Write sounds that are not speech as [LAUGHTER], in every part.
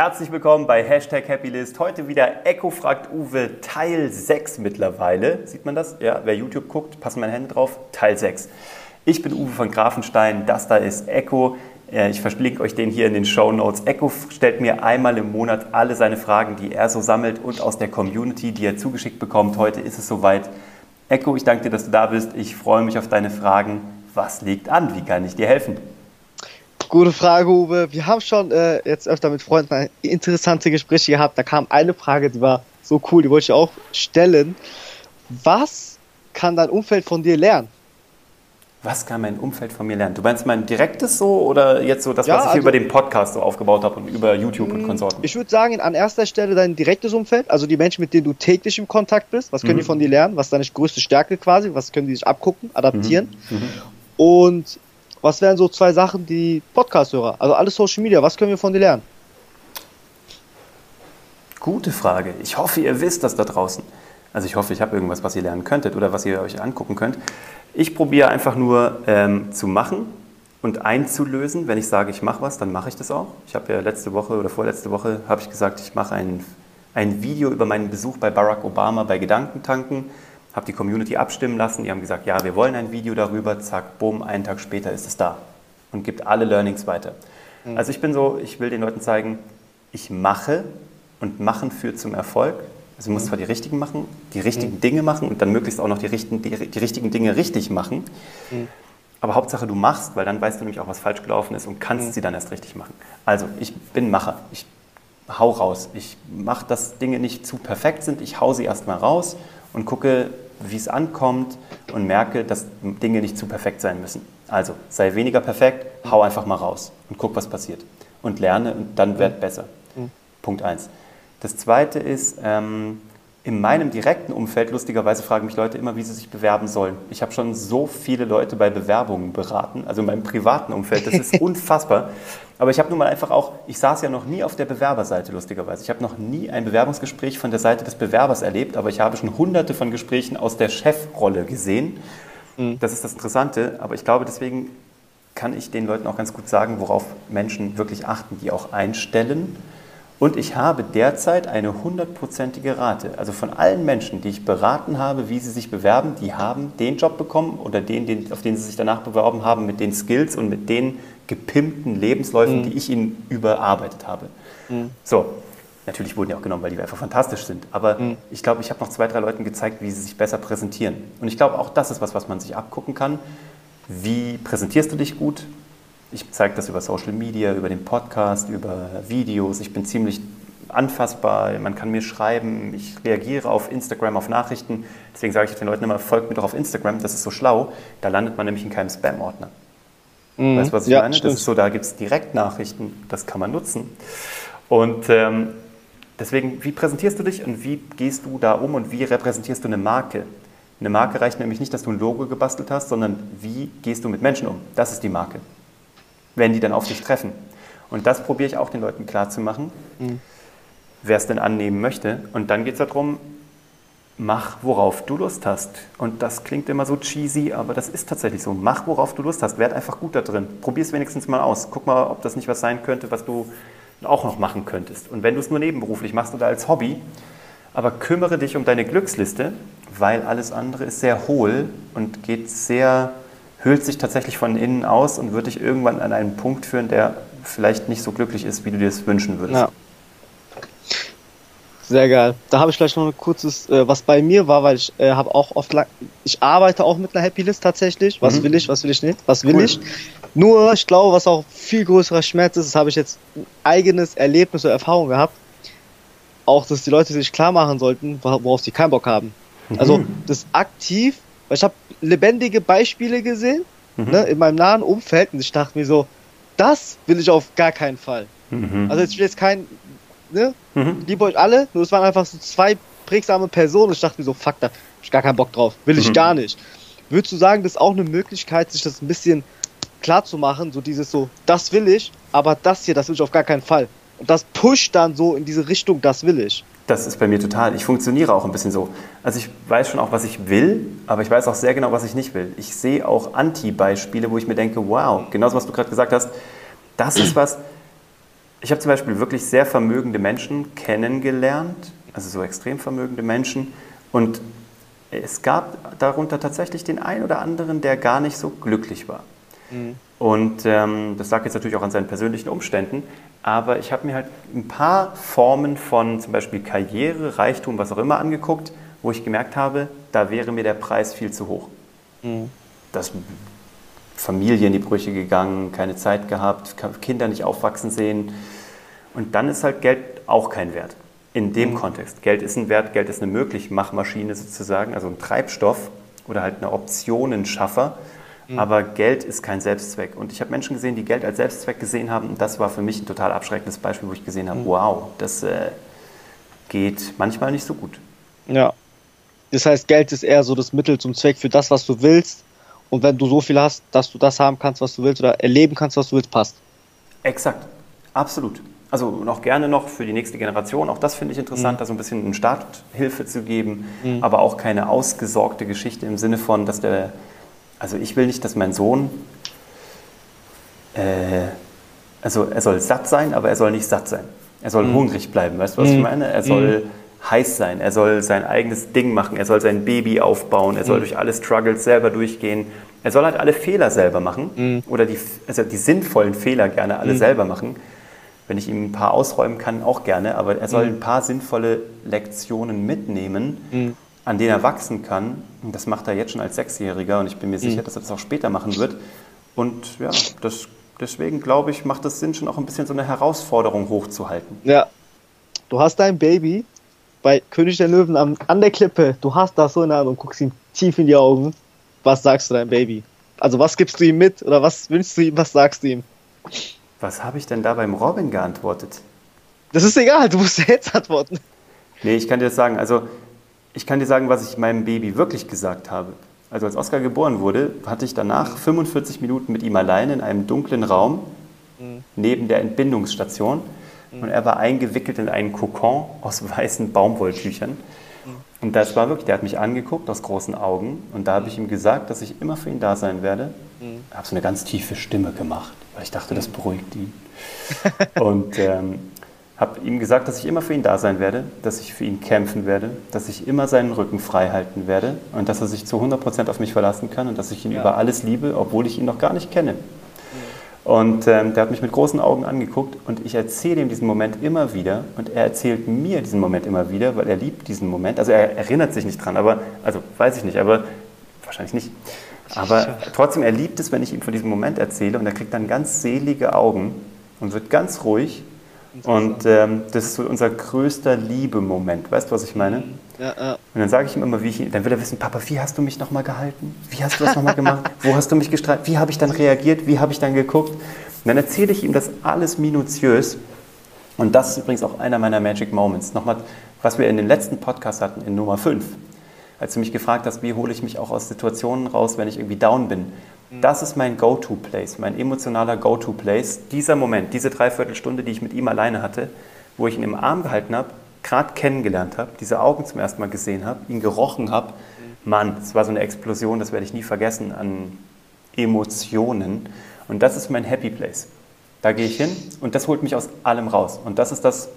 Herzlich willkommen bei Hashtag Happylist. Heute wieder Echo fragt Uwe Teil 6 mittlerweile. Sieht man das? Ja, wer YouTube guckt, passen meine Hände drauf. Teil 6. Ich bin Uwe von Grafenstein. Das da ist Echo. Ich verlinke euch den hier in den Show Notes. Echo stellt mir einmal im Monat alle seine Fragen, die er so sammelt und aus der Community, die er zugeschickt bekommt. Heute ist es soweit. Echo, ich danke dir, dass du da bist. Ich freue mich auf deine Fragen. Was liegt an? Wie kann ich dir helfen? Gute Frage, Uwe. Wir haben schon äh, jetzt öfter mit Freunden interessante Gespräche gehabt. Da kam eine Frage, die war so cool, die wollte ich auch stellen. Was kann dein Umfeld von dir lernen? Was kann mein Umfeld von mir lernen? Du meinst mein direktes so oder jetzt so das, ja, was ich also, über den Podcast so aufgebaut habe und über YouTube und mm, Konsorten? Ich würde sagen, an erster Stelle dein direktes Umfeld, also die Menschen, mit denen du täglich im Kontakt bist. Was können mhm. die von dir lernen? Was ist deine größte Stärke quasi? Was können die sich abgucken, adaptieren? Mhm. Mhm. Und was wären so zwei Sachen, die Podcast-Hörer, also alles Social Media, was können wir von dir lernen? Gute Frage. Ich hoffe, ihr wisst das da draußen. Also ich hoffe, ich habe irgendwas, was ihr lernen könntet oder was ihr euch angucken könnt. Ich probiere einfach nur ähm, zu machen und einzulösen. Wenn ich sage, ich mache was, dann mache ich das auch. Ich habe ja letzte Woche oder vorletzte Woche habe ich gesagt, ich mache ein, ein Video über meinen Besuch bei Barack Obama bei Gedankentanken. Habe die Community abstimmen lassen. Die haben gesagt, ja, wir wollen ein Video darüber. Zack, bumm, einen Tag später ist es da und gibt alle Learnings weiter. Mhm. Also ich bin so, ich will den Leuten zeigen, ich mache und machen führt zum Erfolg. Also du musst zwar die richtigen machen, die richtigen mhm. Dinge machen und dann möglichst auch noch die, richten, die, die richtigen Dinge richtig machen. Mhm. Aber Hauptsache du machst, weil dann weißt du nämlich auch, was falsch gelaufen ist und kannst mhm. sie dann erst richtig machen. Also ich bin Macher. Ich hau raus. Ich mache, dass Dinge nicht zu perfekt sind. Ich hau sie erstmal raus und gucke, wie es ankommt und merke, dass Dinge nicht zu perfekt sein müssen. Also sei weniger perfekt, hau einfach mal raus und guck, was passiert. Und lerne und dann werd besser. Mhm. Punkt 1. Das zweite ist, ähm, in meinem direkten Umfeld, lustigerweise fragen mich Leute immer, wie sie sich bewerben sollen. Ich habe schon so viele Leute bei Bewerbungen beraten, also in meinem privaten Umfeld, das ist [LAUGHS] unfassbar. Aber ich habe nun mal einfach auch, ich saß ja noch nie auf der Bewerberseite, lustigerweise. Ich habe noch nie ein Bewerbungsgespräch von der Seite des Bewerbers erlebt, aber ich habe schon hunderte von Gesprächen aus der Chefrolle gesehen. Mhm. Das ist das Interessante, aber ich glaube, deswegen kann ich den Leuten auch ganz gut sagen, worauf Menschen wirklich achten, die auch einstellen und ich habe derzeit eine hundertprozentige Rate. Also von allen Menschen, die ich beraten habe, wie sie sich bewerben, die haben den Job bekommen oder den, den auf den sie sich danach beworben haben, mit den Skills und mit den gepimpten Lebensläufen, mhm. die ich ihnen überarbeitet habe. Mhm. So, natürlich wurden die auch genommen, weil die einfach fantastisch sind. Aber mhm. ich glaube, ich habe noch zwei, drei Leuten gezeigt, wie sie sich besser präsentieren. Und ich glaube, auch das ist was, was man sich abgucken kann. Wie präsentierst du dich gut? Ich zeige das über Social Media, über den Podcast, über Videos. Ich bin ziemlich anfassbar, man kann mir schreiben, ich reagiere auf Instagram, auf Nachrichten. Deswegen sage ich den Leuten immer, folgt mir doch auf Instagram, das ist so schlau. Da landet man nämlich in keinem Spam-Ordner. Mhm. Weißt du, was ich ja, meine? Stimmt. Das ist so, da gibt es Direktnachrichten, das kann man nutzen. Und ähm, deswegen, wie präsentierst du dich und wie gehst du da um und wie repräsentierst du eine Marke? Eine Marke reicht nämlich nicht, dass du ein Logo gebastelt hast, sondern wie gehst du mit Menschen um? Das ist die Marke wenn die dann auf dich treffen. Und das probiere ich auch den Leuten klarzumachen, mhm. wer es denn annehmen möchte. Und dann geht es darum, mach, worauf du Lust hast. Und das klingt immer so cheesy, aber das ist tatsächlich so. Mach, worauf du Lust hast. Werd einfach gut da drin. Probier es wenigstens mal aus. Guck mal, ob das nicht was sein könnte, was du auch noch machen könntest. Und wenn du es nur nebenberuflich machst oder als Hobby, aber kümmere dich um deine Glücksliste, weil alles andere ist sehr hohl und geht sehr hüllt sich tatsächlich von innen aus und wird dich irgendwann an einen Punkt führen, der vielleicht nicht so glücklich ist, wie du dir es wünschen würdest. Ja. Sehr geil. Da habe ich gleich noch ein kurzes, äh, was bei mir war, weil ich äh, habe auch oft lang, ich arbeite auch mit einer Happy List tatsächlich. Was mhm. will ich, was will ich nicht, was will cool. ich. Nur, ich glaube, was auch viel größerer Schmerz ist, das habe ich jetzt ein eigenes Erlebnis oder Erfahrung gehabt. Auch, dass die Leute sich klar machen sollten, worauf sie keinen Bock haben. Mhm. Also, das aktiv weil ich habe lebendige Beispiele gesehen mhm. ne, in meinem nahen Umfeld und ich dachte mir so, das will ich auf gar keinen Fall. Mhm. Also jetzt jetzt kein, ne, mhm. liebe euch alle, nur es waren einfach so zwei prägsame Personen ich dachte mir so, fuck, da hab ich gar keinen Bock drauf, will ich mhm. gar nicht. Würdest du sagen, das ist auch eine Möglichkeit, sich das ein bisschen klar zu machen, so dieses so, das will ich, aber das hier, das will ich auf gar keinen Fall. Und das pusht dann so in diese Richtung, das will ich. Das ist bei mir total. Ich funktioniere auch ein bisschen so. Also ich weiß schon auch, was ich will, aber ich weiß auch sehr genau, was ich nicht will. Ich sehe auch Anti-Beispiele, wo ich mir denke, wow, genauso was du gerade gesagt hast, das ist was, Ich habe zum Beispiel wirklich sehr vermögende Menschen kennengelernt, also so extrem vermögende Menschen. Und es gab darunter tatsächlich den einen oder anderen, der gar nicht so glücklich war. Mhm. Und ähm, das lag jetzt natürlich auch an seinen persönlichen Umständen. Aber ich habe mir halt ein paar Formen von zum Beispiel Karriere, Reichtum, was auch immer angeguckt, wo ich gemerkt habe, da wäre mir der Preis viel zu hoch. Mhm. Das Familie in die Brüche gegangen, keine Zeit gehabt, Kinder nicht aufwachsen sehen. Und dann ist halt Geld auch kein Wert. In dem mhm. Kontext. Geld ist ein Wert, Geld ist eine Möglichmachmaschine sozusagen, also ein Treibstoff oder halt eine Optionenschaffer. Mhm. Aber Geld ist kein Selbstzweck. Und ich habe Menschen gesehen, die Geld als Selbstzweck gesehen haben. Und das war für mich ein total abschreckendes Beispiel, wo ich gesehen habe, mhm. wow, das äh, geht manchmal nicht so gut. Ja. Das heißt, Geld ist eher so das Mittel zum Zweck für das, was du willst und wenn du so viel hast, dass du das haben kannst, was du willst oder erleben kannst, was du willst, passt. Exakt, absolut. Also noch gerne noch für die nächste Generation, auch das finde ich interessant, mhm. da so ein bisschen eine Starthilfe zu geben, mhm. aber auch keine ausgesorgte Geschichte im Sinne von, dass der, also ich will nicht, dass mein Sohn, äh, also er soll satt sein, aber er soll nicht satt sein. Er soll mhm. hungrig bleiben, weißt du, was ich mhm. meine? Er soll mhm heiß sein, er soll sein eigenes Ding machen, er soll sein Baby aufbauen, er soll mhm. durch alle Struggles selber durchgehen. Er soll halt alle Fehler selber machen mhm. oder die, also die sinnvollen Fehler gerne alle mhm. selber machen. Wenn ich ihm ein paar ausräumen kann, auch gerne, aber er soll ein paar sinnvolle Lektionen mitnehmen. An denen er wachsen kann. Und das macht er jetzt schon als Sechsjähriger und ich bin mir sicher, mhm. dass er das auch später machen wird. Und ja, das, deswegen glaube ich, macht es Sinn, schon auch ein bisschen so eine Herausforderung hochzuhalten. Ja, du hast dein Baby bei König der Löwen an, an der Klippe, du hast das so in der Hand und guckst ihm tief in die Augen. Was sagst du deinem Baby? Also was gibst du ihm mit oder was wünschst du ihm, was sagst du ihm? Was habe ich denn da beim Robin geantwortet? Das ist egal, du musst jetzt antworten. Nee, ich kann dir das sagen. Also, ich kann dir sagen, was ich meinem Baby wirklich gesagt habe. Also, als Oskar geboren wurde, hatte ich danach 45 Minuten mit ihm allein in einem dunklen Raum mhm. neben der Entbindungsstation und er war eingewickelt in einen Kokon aus weißen Baumwolltüchern. Und das war wirklich, der hat mich angeguckt aus großen Augen und da habe ich ihm gesagt, dass ich immer für ihn da sein werde. Mhm. habe so eine ganz tiefe Stimme gemacht, weil ich dachte, das beruhigt ihn. [LAUGHS] und ähm, habe ihm gesagt, dass ich immer für ihn da sein werde, dass ich für ihn kämpfen werde, dass ich immer seinen Rücken frei halten werde und dass er sich zu 100% auf mich verlassen kann und dass ich ihn ja. über alles liebe, obwohl ich ihn noch gar nicht kenne. Und ähm, der hat mich mit großen Augen angeguckt und ich erzähle ihm diesen Moment immer wieder und er erzählt mir diesen Moment immer wieder, weil er liebt diesen Moment. Also er erinnert sich nicht dran, aber, also weiß ich nicht, aber wahrscheinlich nicht. Aber trotzdem, er liebt es, wenn ich ihm von diesem Moment erzähle und er kriegt dann ganz selige Augen und wird ganz ruhig. Und ähm, das ist so unser größter Liebemoment. Weißt du, was ich meine? Ja, ja. Und dann sage ich ihm immer, wie ich, dann will er wissen, Papa, wie hast du mich nochmal gehalten? Wie hast du das nochmal gemacht? [LAUGHS] Wo hast du mich gestreift? Wie habe ich dann reagiert? Wie habe ich dann geguckt? Und dann erzähle ich ihm das alles minutiös. Und das ist übrigens auch einer meiner Magic Moments. Nochmal, was wir in den letzten Podcast hatten, in Nummer 5. Als du mich gefragt hast, wie hole ich mich auch aus Situationen raus, wenn ich irgendwie down bin. Mhm. Das ist mein Go-To-Place, mein emotionaler Go-To-Place. Dieser Moment, diese Dreiviertelstunde, die ich mit ihm alleine hatte, wo ich ihn im Arm gehalten habe gerade kennengelernt habe, diese Augen zum ersten Mal gesehen habe, ihn gerochen habe, Mann, es war so eine Explosion, das werde ich nie vergessen an Emotionen. Und das ist mein Happy Place. Da gehe ich hin und das holt mich aus allem raus. Und das ist das,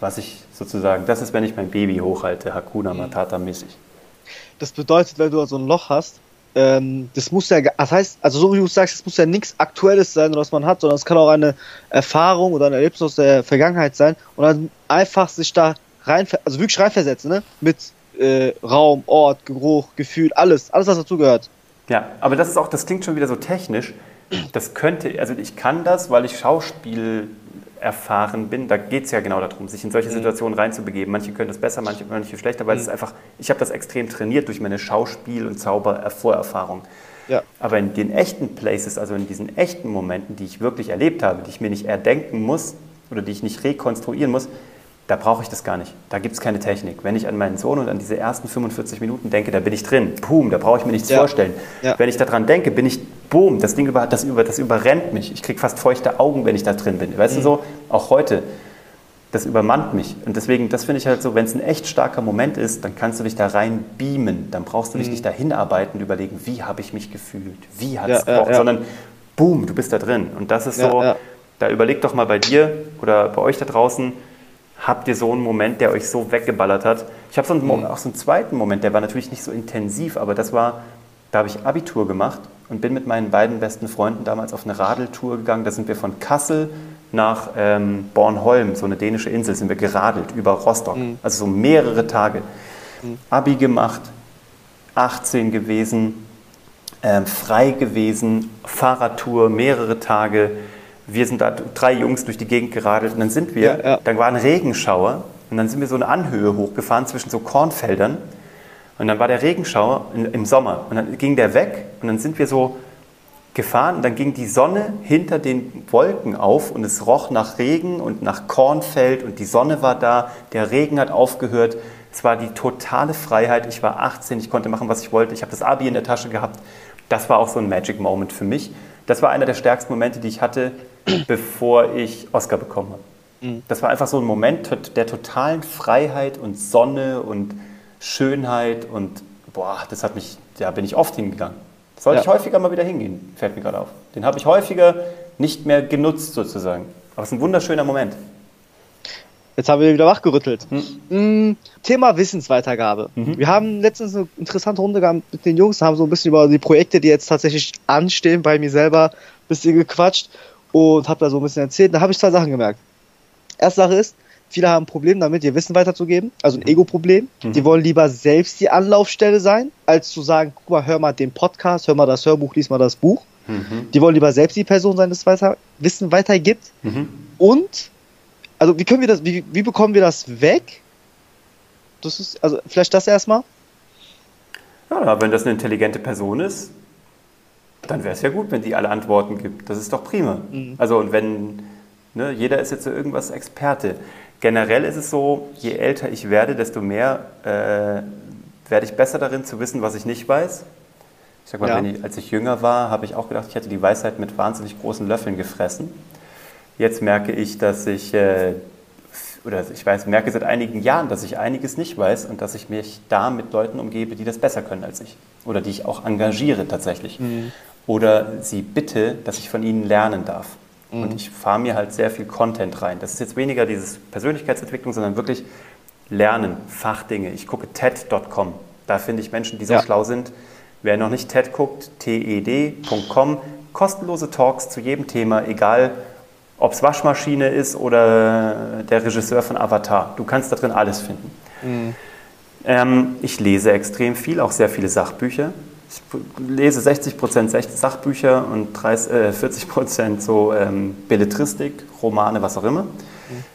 was ich sozusagen, das ist, wenn ich mein Baby hochhalte, Hakuna Matata mäßig. Das bedeutet, wenn du so ein Loch hast, ähm, das muss ja, das heißt, also so wie du sagst, es muss ja nichts Aktuelles sein, was man hat, sondern es kann auch eine Erfahrung oder ein Erlebnis aus der Vergangenheit sein und dann einfach sich da rein, also wirklich reinversetzen, ne? Mit äh, Raum, Ort, Geruch, Gefühl, alles, alles, was dazugehört. Ja, aber das ist auch, das klingt schon wieder so technisch. Das könnte, also ich kann das, weil ich Schauspiel erfahren bin, da geht es ja genau darum, sich in solche mhm. Situationen reinzubegeben. Manche können das besser, manche, manche schlechter, weil mhm. es ist einfach, ich habe das extrem trainiert durch meine Schauspiel- und Zauber-Vorerfahrung. Ja. Aber in den echten Places, also in diesen echten Momenten, die ich wirklich erlebt habe, die ich mir nicht erdenken muss oder die ich nicht rekonstruieren muss, da brauche ich das gar nicht. Da gibt es keine Technik. Wenn ich an meinen Sohn und an diese ersten 45 Minuten denke, da bin ich drin. Boom, da brauche ich mir nichts ja. vorstellen. Ja. Wenn ich daran denke, bin ich, boom, das Ding über, das, über, das überrennt mich. Ich kriege fast feuchte Augen, wenn ich da drin bin. Weißt mhm. du so, auch heute, das übermannt mich. Und deswegen, das finde ich halt so, wenn es ein echt starker Moment ist, dann kannst du dich da rein beamen. Dann brauchst du dich mhm. nicht dahin arbeiten und überlegen, wie habe ich mich gefühlt, wie hat es ja, gebraucht, sondern boom, du bist da drin. Und das ist so Da überlegt doch mal bei dir oder bei euch da draußen, habt ihr so einen Moment, der euch so weggeballert hat? Ich habe so einen, mhm. auch so einen zweiten Moment, der war natürlich nicht so intensiv, aber das war, da habe ich Abitur gemacht und bin mit meinen beiden besten Freunden damals auf eine Radeltour gegangen. Da sind wir von Kassel nach ähm, Bornholm, so eine dänische Insel, sind wir geradelt über Rostock. Mhm. Also so mehrere Tage. Mhm. Abi gemacht, 18 gewesen, ähm, frei gewesen, Fahrradtour, mehrere Tage. Wir sind da drei Jungs durch die Gegend geradelt und dann sind wir, ja, ja. dann war ein Regenschauer und dann sind wir so eine Anhöhe hochgefahren zwischen so Kornfeldern und dann war der Regenschauer im Sommer und dann ging der weg und dann sind wir so gefahren und dann ging die Sonne hinter den Wolken auf und es roch nach Regen und nach Kornfeld und die Sonne war da, der Regen hat aufgehört. Es war die totale Freiheit. Ich war 18, ich konnte machen, was ich wollte. Ich habe das Abi in der Tasche gehabt. Das war auch so ein Magic Moment für mich. Das war einer der stärksten Momente, die ich hatte, [CLEARS THROAT] bevor ich Oscar bekommen habe. Mhm. Das war einfach so ein Moment der totalen Freiheit und Sonne und Schönheit und boah, das hat mich, da bin ich oft hingegangen. Sollte ja. ich häufiger mal wieder hingehen, fällt mir gerade auf. Den habe ich häufiger nicht mehr genutzt sozusagen. Aber es ist ein wunderschöner Moment. Jetzt haben wir wieder wachgerüttelt. Hm. Thema Wissensweitergabe. Mhm. Wir haben letztens eine interessante Runde gehabt mit den Jungs, haben so ein bisschen über die Projekte, die jetzt tatsächlich anstehen, bei mir selber ein bisschen gequatscht und habe da so ein bisschen erzählt. Da habe ich zwei Sachen gemerkt. Erste Sache ist, viele haben ein Problem damit, ihr Wissen weiterzugeben, also ein mhm. Ego-Problem. Mhm. Die wollen lieber selbst die Anlaufstelle sein, als zu sagen, guck mal, hör mal den Podcast, hör mal das Hörbuch, lies mal das Buch. Mhm. Die wollen lieber selbst die Person sein, das weiter, Wissen weitergibt. Mhm. Und also wie können wir das, wie, wie bekommen wir das weg? Das ist, also vielleicht das erstmal. Ja, wenn das eine intelligente Person ist, dann wäre es ja gut, wenn die alle Antworten gibt. Das ist doch prima. Mhm. Also und wenn, ne, jeder ist jetzt so irgendwas Experte. Generell ist es so, je älter ich werde, desto mehr äh, werde ich besser darin zu wissen, was ich nicht weiß. Ich sag mal, ja. ich, als ich jünger war, habe ich auch gedacht, ich hätte die Weisheit mit wahnsinnig großen Löffeln gefressen. Jetzt merke ich, dass ich, äh, oder ich weiß, merke seit einigen Jahren, dass ich einiges nicht weiß und dass ich mich da mit Leuten umgebe, die das besser können als ich. Oder die ich auch engagiere tatsächlich. Mhm. Oder sie bitte, dass ich von ihnen lernen darf. Mhm. Und ich fahre mir halt sehr viel Content rein. Das ist jetzt weniger dieses Persönlichkeitsentwicklung, sondern wirklich Lernen, Fachdinge. Ich gucke TED.com. Da finde ich Menschen, die so ja. schlau sind. Wer noch nicht TED guckt, ted.com. Kostenlose Talks zu jedem Thema, egal ob es Waschmaschine ist oder der Regisseur von Avatar. Du kannst da drin alles finden. Mhm. Ähm, ich lese extrem viel, auch sehr viele Sachbücher. Ich lese 60% Sachbücher und 30, äh, 40% so ähm, Belletristik, Romane, was auch immer.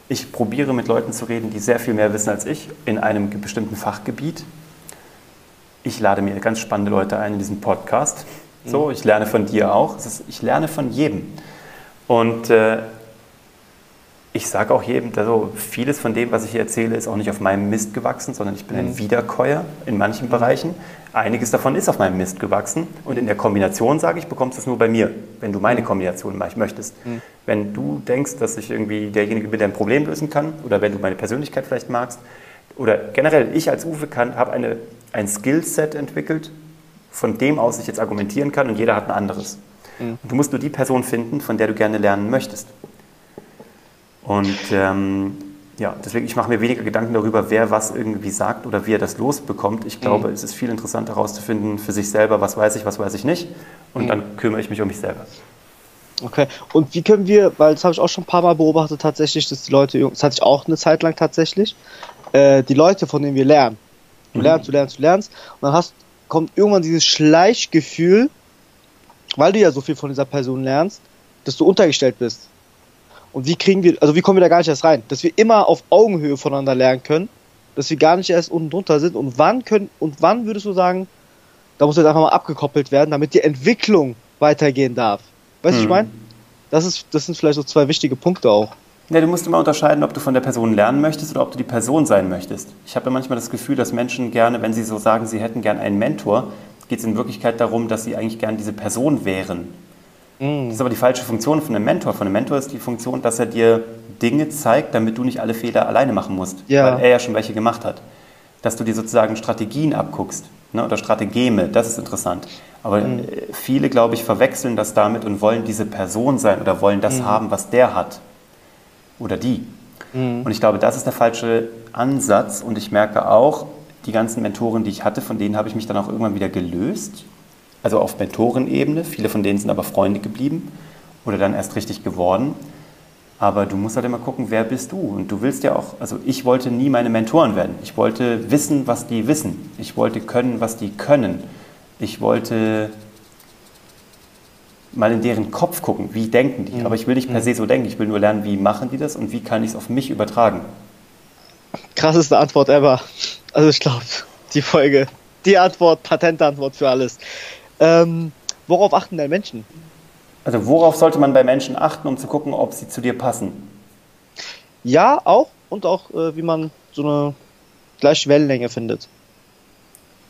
Ich probiere mit Leuten zu reden, die sehr viel mehr wissen als ich in einem bestimmten Fachgebiet. Ich lade mir ganz spannende Leute ein in diesen Podcast. So, mhm. ich lerne von dir auch. Ist, ich lerne von jedem. Und äh, ich sage auch jedem, also vieles von dem, was ich hier erzähle, ist auch nicht auf meinem Mist gewachsen, sondern ich bin ein mhm. Wiederkäuer in manchen Bereichen. Einiges davon ist auf meinem Mist gewachsen und in der Kombination, sage ich, bekommst du es nur bei mir, wenn du meine mhm. Kombination möchtest. Mhm. Wenn du denkst, dass ich irgendwie derjenige bin, der ein Problem lösen kann oder wenn du meine Persönlichkeit vielleicht magst oder generell ich als Uwe kann, habe eine, ein Skillset entwickelt, von dem aus ich jetzt argumentieren kann und jeder hat ein anderes. Mhm. Du musst nur die Person finden, von der du gerne lernen möchtest. Und ähm, ja, deswegen, ich mache mir weniger Gedanken darüber, wer was irgendwie sagt oder wie er das losbekommt. Ich glaube, mhm. es ist viel interessanter herauszufinden für sich selber, was weiß ich, was weiß ich nicht. Und mhm. dann kümmere ich mich um mich selber. Okay, und wie können wir, weil das habe ich auch schon ein paar Mal beobachtet tatsächlich, dass die Leute, das hatte ich auch eine Zeit lang tatsächlich, äh, die Leute, von denen wir lernen, du mhm. lernst, du lernst, du lernst, und dann hast, kommt irgendwann dieses Schleichgefühl, weil du ja so viel von dieser Person lernst, dass du untergestellt bist. Und wie kriegen wir, also wie kommen wir da gar nicht erst rein? Dass wir immer auf Augenhöhe voneinander lernen können, dass wir gar nicht erst unten drunter sind. Und wann können, und wann würdest du sagen, da muss jetzt einfach mal abgekoppelt werden, damit die Entwicklung weitergehen darf? Weißt du, hm. ich meine? Das ist, das sind vielleicht so zwei wichtige Punkte auch. Ja, du musst immer unterscheiden, ob du von der Person lernen möchtest oder ob du die Person sein möchtest. Ich habe ja manchmal das Gefühl, dass Menschen gerne, wenn sie so sagen, sie hätten gern einen Mentor, geht es in Wirklichkeit darum, dass sie eigentlich gern diese Person wären. Mhm. Das ist aber die falsche Funktion von einem Mentor. Von einem Mentor ist die Funktion, dass er dir Dinge zeigt, damit du nicht alle Fehler alleine machen musst, ja. weil er ja schon welche gemacht hat. Dass du dir sozusagen Strategien abguckst. ne? oder Strategeme, das ist interessant. Aber mhm. Äh, viele, glaube ich, verwechseln das damit und wollen diese Person sein oder wollen das mhm. haben, was der hat oder die. Mhm. Und ich glaube, das ist der falsche Ansatz und ich merke auch, die ganzen Mentoren, die ich hatte, von denen habe ich mich dann auch irgendwann wieder gelöst. Also auf Mentorenebene. Viele von denen sind aber Freunde geblieben oder dann erst richtig geworden. Aber du musst halt immer gucken, wer bist du? Und du willst ja auch, also ich wollte nie meine Mentoren werden. Ich wollte wissen, was die wissen. Ich wollte können, was die können. Ich wollte mal in deren Kopf gucken, wie denken die. Mhm. Aber ich will nicht per mhm. se so denken. Ich will nur lernen, wie machen die das und wie kann ich es auf mich übertragen. Krasseste Antwort ever. Also ich glaube, die Folge, die Antwort, Patentantwort für alles. Ähm, worauf achten denn Menschen? Also worauf sollte man bei Menschen achten, um zu gucken, ob sie zu dir passen? Ja, auch. Und auch, äh, wie man so eine gleiche Wellenlänge findet.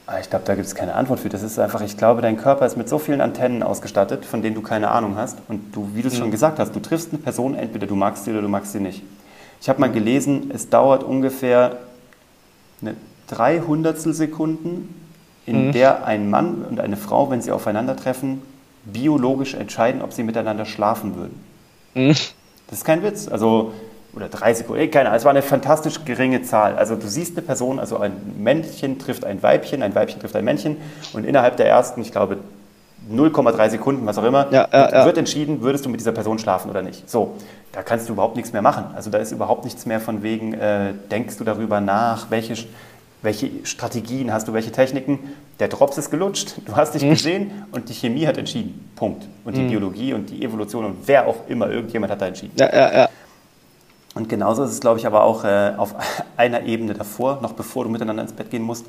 Ah, ich glaube, da gibt es keine Antwort für. Das ist einfach, ich glaube, dein Körper ist mit so vielen Antennen ausgestattet, von denen du keine Ahnung hast. Und du, wie du es mhm. schon gesagt hast, du triffst eine Person, entweder du magst sie oder du magst sie nicht. Ich habe mal gelesen, es dauert ungefähr eine drei Hundertstel Sekunden, in mhm. der ein Mann und eine Frau, wenn sie aufeinandertreffen, biologisch entscheiden, ob sie miteinander schlafen würden. Mhm. Das ist kein Witz. Also, oder drei Sekunden, keine Ahnung. Es war eine fantastisch geringe Zahl. Also du siehst eine Person, also ein Männchen trifft ein Weibchen, ein Weibchen trifft ein Männchen und innerhalb der ersten, ich glaube, 0,3 Sekunden, was auch immer, ja, ja, ja. wird entschieden, würdest du mit dieser Person schlafen oder nicht. So, da kannst du überhaupt nichts mehr machen. Also da ist überhaupt nichts mehr von wegen, äh, denkst du darüber nach, welche welche Strategien hast du, welche Techniken. Der Drops ist gelutscht, du hast dich mhm. gesehen und die Chemie hat entschieden. Punkt. Und die mhm. Biologie und die Evolution und wer auch immer, irgendjemand hat da entschieden. Ja, ja, ja. Und genauso ist es, glaube ich, aber auch äh, auf [LAUGHS] einer Ebene davor, noch bevor du miteinander ins Bett gehen musst,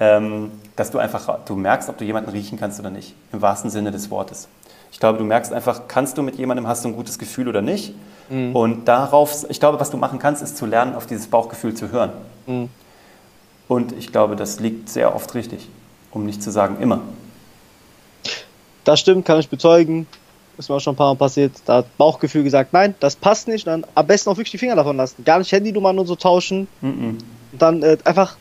ähm, dass du einfach, du merkst, ob du jemanden riechen kannst oder nicht, im wahrsten Sinne des Wortes. Ich glaube, du merkst einfach, kannst du mit jemandem, hast du ein gutes Gefühl oder nicht? Mhm. Und darauf, ich glaube, was du machen kannst, ist zu lernen, auf dieses Bauchgefühl zu hören. Mhm. Und ich glaube, das liegt sehr oft richtig, um nicht zu sagen immer. Das stimmt, kann ich bezeugen. Ist mir auch schon ein paar Mal passiert. Da hat Bauchgefühl gesagt, nein, das passt nicht. Dann am besten auch wirklich die Finger davon lassen. Gar nicht Handynummern und so tauschen. Mm -mm. Und dann äh, einfach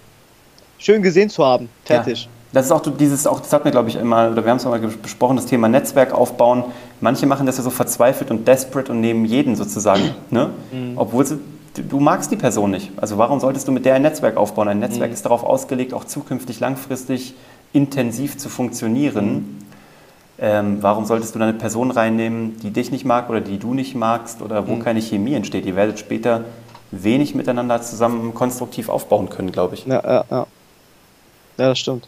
schön gesehen zu haben. Fertig. Ja. Das ist auch dieses, auch das hat mir glaube ich immer, oder wir haben es mal besprochen, das Thema Netzwerk aufbauen. Manche machen das ja so verzweifelt und desperate und nehmen jeden sozusagen, ne? Mhm. obwohl sie du magst die Person nicht. Also warum solltest du mit der ein Netzwerk aufbauen? Ein Netzwerk mhm. ist darauf ausgelegt, auch zukünftig langfristig intensiv zu funktionieren. Mhm. Ähm, warum solltest du da eine Person reinnehmen, die dich nicht mag oder die du nicht magst oder wo mhm. keine Chemie entsteht? Ihr werdet später wenig miteinander zusammen konstruktiv aufbauen können, glaube ich. Ja, ja, ja. Ja, das stimmt.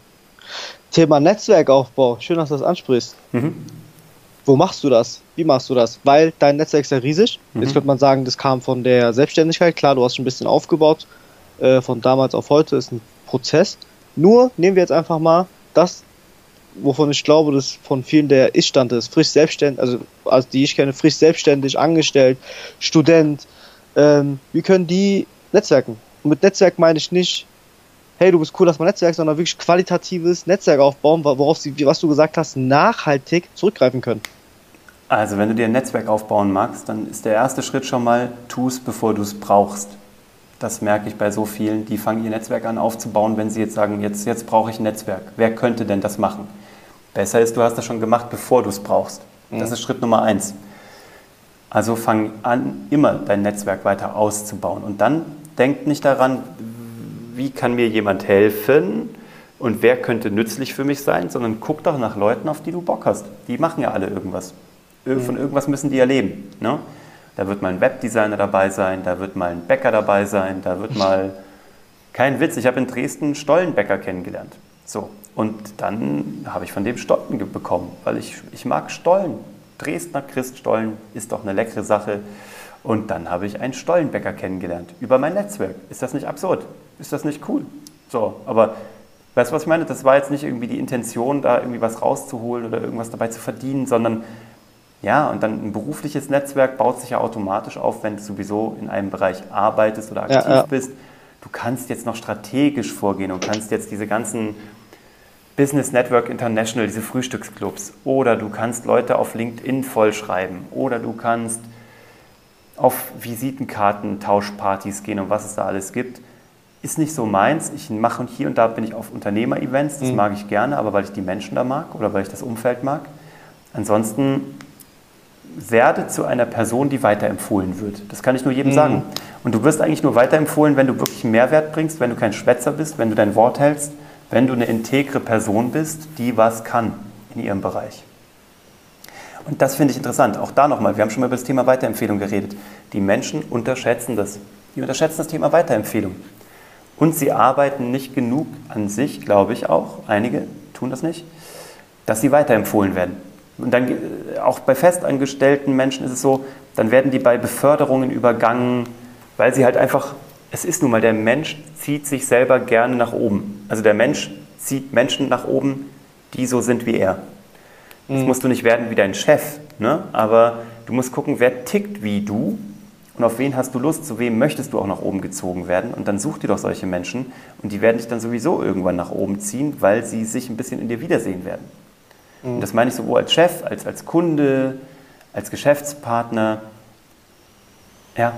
Thema Netzwerkaufbau. Schön, dass du das ansprichst. Mhm. Wo machst du das? Wie machst du das? Weil dein Netzwerk ist ja riesig. Mhm. Jetzt könnte man sagen, das kam von der Selbstständigkeit. Klar, du hast schon ein bisschen aufgebaut. Äh, von damals auf heute ist ein Prozess. Nur nehmen wir jetzt einfach mal das, wovon ich glaube, dass von vielen der Ist-Stand ist. Frisch selbstständig, also, also die ich kenne, frisch selbstständig, angestellt, Student. Ähm, wie können die netzwerken? Und mit Netzwerk meine ich nicht, hey, du bist cool, dass man Netzwerk, sondern wirklich qualitatives Netzwerk aufbauen, worauf sie, was du gesagt hast, nachhaltig zurückgreifen können. Also wenn du dir ein Netzwerk aufbauen magst, dann ist der erste Schritt schon mal, tu es, bevor du es brauchst. Das merke ich bei so vielen, die fangen ihr Netzwerk an aufzubauen, wenn sie jetzt sagen, jetzt, jetzt brauche ich ein Netzwerk. Wer könnte denn das machen? Besser ist, du hast das schon gemacht, bevor du es brauchst. Das mhm. ist Schritt Nummer eins. Also fang an, immer dein Netzwerk weiter auszubauen. Und dann denk nicht daran, wie kann mir jemand helfen und wer könnte nützlich für mich sein, sondern guck doch nach Leuten, auf die du Bock hast. Die machen ja alle irgendwas. Von irgendwas müssen die ja leben. Ne? Da wird mal ein Webdesigner dabei sein, da wird mal ein Bäcker dabei sein, da wird mal, kein Witz, ich habe in Dresden einen Stollenbäcker kennengelernt. So, und dann habe ich von dem Stollen bekommen, weil ich, ich mag Stollen. Dresdner Christstollen ist doch eine leckere Sache. Und dann habe ich einen Stollenbäcker kennengelernt über mein Netzwerk. Ist das nicht absurd? Ist das nicht cool? So, aber weißt du, was ich meine? Das war jetzt nicht irgendwie die Intention, da irgendwie was rauszuholen oder irgendwas dabei zu verdienen, sondern ja, und dann ein berufliches Netzwerk baut sich ja automatisch auf, wenn du sowieso in einem Bereich arbeitest oder aktiv ja, ja. bist. Du kannst jetzt noch strategisch vorgehen und kannst jetzt diese ganzen Business Network International, diese Frühstücksclubs, oder du kannst Leute auf LinkedIn vollschreiben, oder du kannst auf Visitenkarten, Tauschpartys gehen und was es da alles gibt. Ist nicht so meins. Ich mache und hier und da bin ich auf Unternehmer-Events, das mhm. mag ich gerne, aber weil ich die Menschen da mag oder weil ich das Umfeld mag. Ansonsten werde zu einer Person, die weiterempfohlen wird. Das kann ich nur jedem mhm. sagen. Und du wirst eigentlich nur weiterempfohlen, wenn du wirklich einen Mehrwert bringst, wenn du kein Schwätzer bist, wenn du dein Wort hältst, wenn du eine integre Person bist, die was kann in ihrem Bereich. Und das finde ich interessant. Auch da nochmal, wir haben schon mal über das Thema Weiterempfehlung geredet. Die Menschen unterschätzen das. Die unterschätzen das Thema Weiterempfehlung. Und sie arbeiten nicht genug an sich, glaube ich auch, einige tun das nicht, dass sie weiterempfohlen werden. Und dann äh, auch bei festangestellten Menschen ist es so, dann werden die bei Beförderungen übergangen, weil sie halt einfach, es ist nun mal, der Mensch zieht sich selber gerne nach oben. Also der Mensch zieht Menschen nach oben, die so sind wie er. Das mhm. musst du nicht werden wie dein Chef, ne? aber du musst gucken, wer tickt wie du und auf wen hast du Lust, zu wem möchtest du auch nach oben gezogen werden und dann such dir doch solche Menschen und die werden dich dann sowieso irgendwann nach oben ziehen, weil sie sich ein bisschen in dir wiedersehen werden. Mhm. Und das meine ich sowohl als Chef, als als Kunde, als Geschäftspartner. Ja.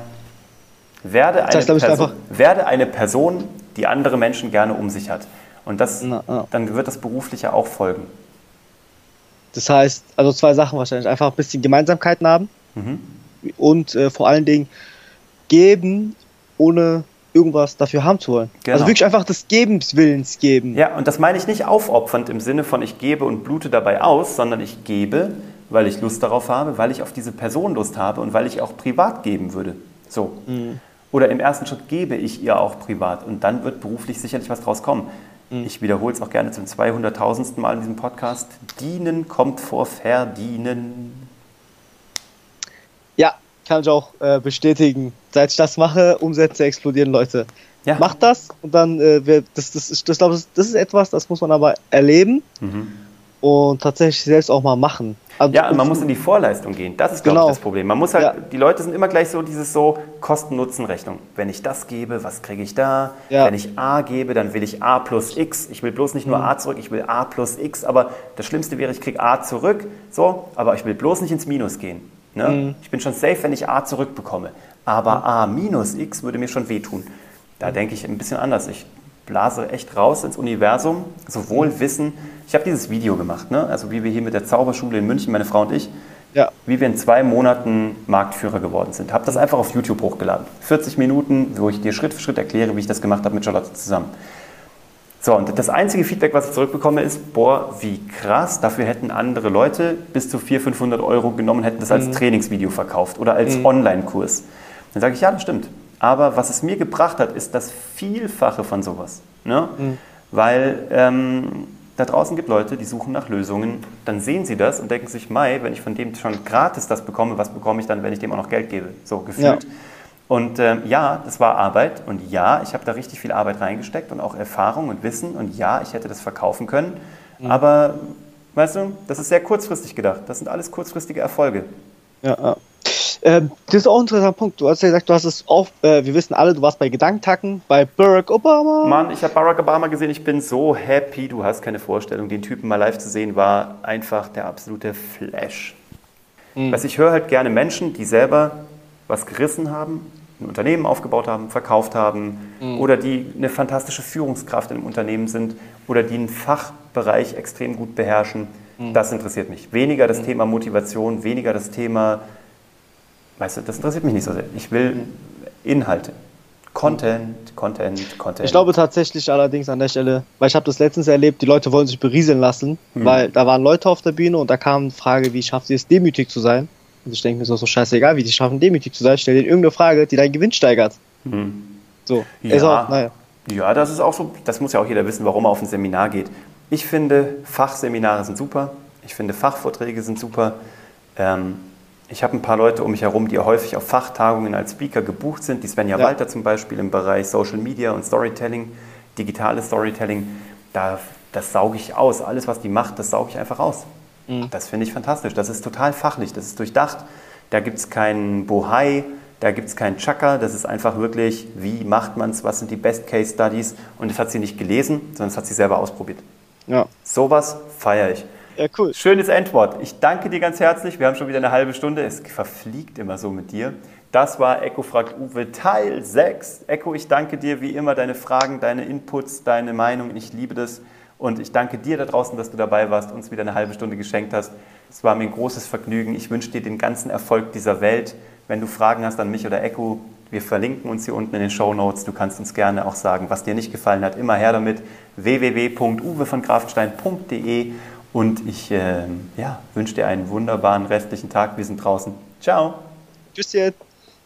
Werde eine, das heißt, Person, werde eine Person, die andere Menschen gerne um sich hat. Und das, na, na. dann wird das Berufliche auch folgen. Das heißt, also zwei Sachen wahrscheinlich. Einfach ein bisschen Gemeinsamkeiten haben mhm. Und äh, vor allen Dingen geben, ohne irgendwas dafür haben zu wollen. Genau. Also wirklich einfach des Gebenswillens geben. Ja, und das meine ich nicht aufopfernd im Sinne von ich gebe und blute dabei aus, sondern ich gebe, weil ich Lust darauf habe, weil ich auf diese Person Lust habe und weil ich auch privat geben würde. So. Mhm. Oder im ersten Schritt gebe ich ihr auch privat und dann wird beruflich sicherlich was draus kommen. Mhm. Ich wiederhole es auch gerne zum 200.000. Mal in diesem Podcast. Dienen kommt vor Verdienen. Ja, kann ich auch äh, bestätigen. Seit ich das mache, Umsätze explodieren, Leute. Ja. Macht das und dann, äh, das, das, das, das, das, das ist etwas, das muss man aber erleben. Mhm und tatsächlich selbst auch mal machen. Also ja, man muss in die Vorleistung gehen. Das ist, glaube genau. ich, das Problem. Man muss halt, ja. die Leute sind immer gleich so dieses so Kosten-Nutzen-Rechnung. Wenn ich das gebe, was kriege ich da? Ja. Wenn ich A gebe, dann will ich A plus X. Ich will bloß nicht nur mhm. A zurück, ich will A plus X. Aber das Schlimmste wäre, ich kriege A zurück, so, aber ich will bloß nicht ins Minus gehen. Ne? Mhm. Ich bin schon safe, wenn ich A zurückbekomme. Aber mhm. A minus X würde mir schon wehtun. Da denke ich ein bisschen anders. Ich blase echt raus ins Universum, sowohl mhm. Wissen, ich habe dieses Video gemacht, ne? also wie wir hier mit der Zauberschule in München, meine Frau und ich, ja. wie wir in zwei Monaten Marktführer geworden sind. Habe das einfach auf YouTube hochgeladen. 40 Minuten, wo ich dir Schritt für Schritt erkläre, wie ich das gemacht habe mit Charlotte zusammen. So, und das einzige Feedback, was ich zurückbekomme, ist, boah, wie krass, dafür hätten andere Leute bis zu 400, 500 Euro genommen, hätten das als mhm. Trainingsvideo verkauft oder als mhm. Online-Kurs. Dann sage ich, ja, das stimmt. Aber was es mir gebracht hat, ist das Vielfache von sowas. Ne? Mhm. Weil ähm, da draußen gibt Leute, die suchen nach Lösungen, dann sehen sie das und denken sich, Mai, wenn ich von dem schon gratis das bekomme, was bekomme ich dann, wenn ich dem auch noch Geld gebe? So gefühlt. Ja. Und ähm, ja, das war Arbeit und ja, ich habe da richtig viel Arbeit reingesteckt und auch Erfahrung und Wissen und ja, ich hätte das verkaufen können. Mhm. Aber weißt du, das ist sehr kurzfristig gedacht. Das sind alles kurzfristige Erfolge. Ja, ja. Ähm, das ist auch ein interessanter Punkt. Du hast ja gesagt, du hast es auch, äh, wir wissen alle, du warst bei Gedankentacken, bei Barack Obama. Mann, ich habe Barack Obama gesehen, ich bin so happy, du hast keine Vorstellung. Den Typen mal live zu sehen, war einfach der absolute Flash. Mhm. Was ich höre halt gerne Menschen, die selber was gerissen haben, ein Unternehmen aufgebaut haben, verkauft haben mhm. oder die eine fantastische Führungskraft im Unternehmen sind oder die einen Fachbereich extrem gut beherrschen. Mhm. Das interessiert mich. Weniger das mhm. Thema Motivation, weniger das Thema Weißt du, das interessiert mich nicht so sehr. Ich will Inhalte. Content, Content, Content. Ich glaube tatsächlich allerdings an der Stelle, weil ich habe das letztens erlebt, die Leute wollen sich berieseln lassen, hm. weil da waren Leute auf der Bühne und da kam eine Frage, wie schafft sie es, demütig zu sein? Und ich denke mir so, so scheißegal, wie die schaffen, demütig zu sein, stell dir irgendeine Frage, die deinen Gewinn steigert. Hm. So, ja. Auch, naja. ja, das ist auch so, das muss ja auch jeder wissen, warum er auf ein Seminar geht. Ich finde, Fachseminare sind super, ich finde, Fachvorträge sind super. Ähm, ich habe ein paar Leute um mich herum, die häufig auf Fachtagungen als Speaker gebucht sind. Die Svenja ja. Walter zum Beispiel im Bereich Social Media und Storytelling, digitales Storytelling. Da, das sauge ich aus. Alles, was die macht, das sauge ich einfach aus. Mhm. Das finde ich fantastisch. Das ist total fachlich, das ist durchdacht. Da gibt es keinen Bohai, da gibt es keinen Chaka. Das ist einfach wirklich, wie macht man es, was sind die Best-Case-Studies. Und das hat sie nicht gelesen, sondern das hat sie selber ausprobiert. Ja. Sowas feiere ich. Ja, cool. Schönes Endwort. Ich danke dir ganz herzlich. Wir haben schon wieder eine halbe Stunde. Es verfliegt immer so mit dir. Das war Echo fragt Uwe Teil 6. Echo, ich danke dir wie immer deine Fragen, deine Inputs, deine Meinung. Ich liebe das. Und ich danke dir da draußen, dass du dabei warst, uns wieder eine halbe Stunde geschenkt hast. Es war mir ein großes Vergnügen. Ich wünsche dir den ganzen Erfolg dieser Welt. Wenn du Fragen hast an mich oder Echo, wir verlinken uns hier unten in den Show Notes. Du kannst uns gerne auch sagen, was dir nicht gefallen hat. Immer her damit. www.uwevongrafenstein.de und ich äh, ja, wünsche dir einen wunderbaren restlichen Tag. Wir sind draußen. Ciao. Tschüss jetzt.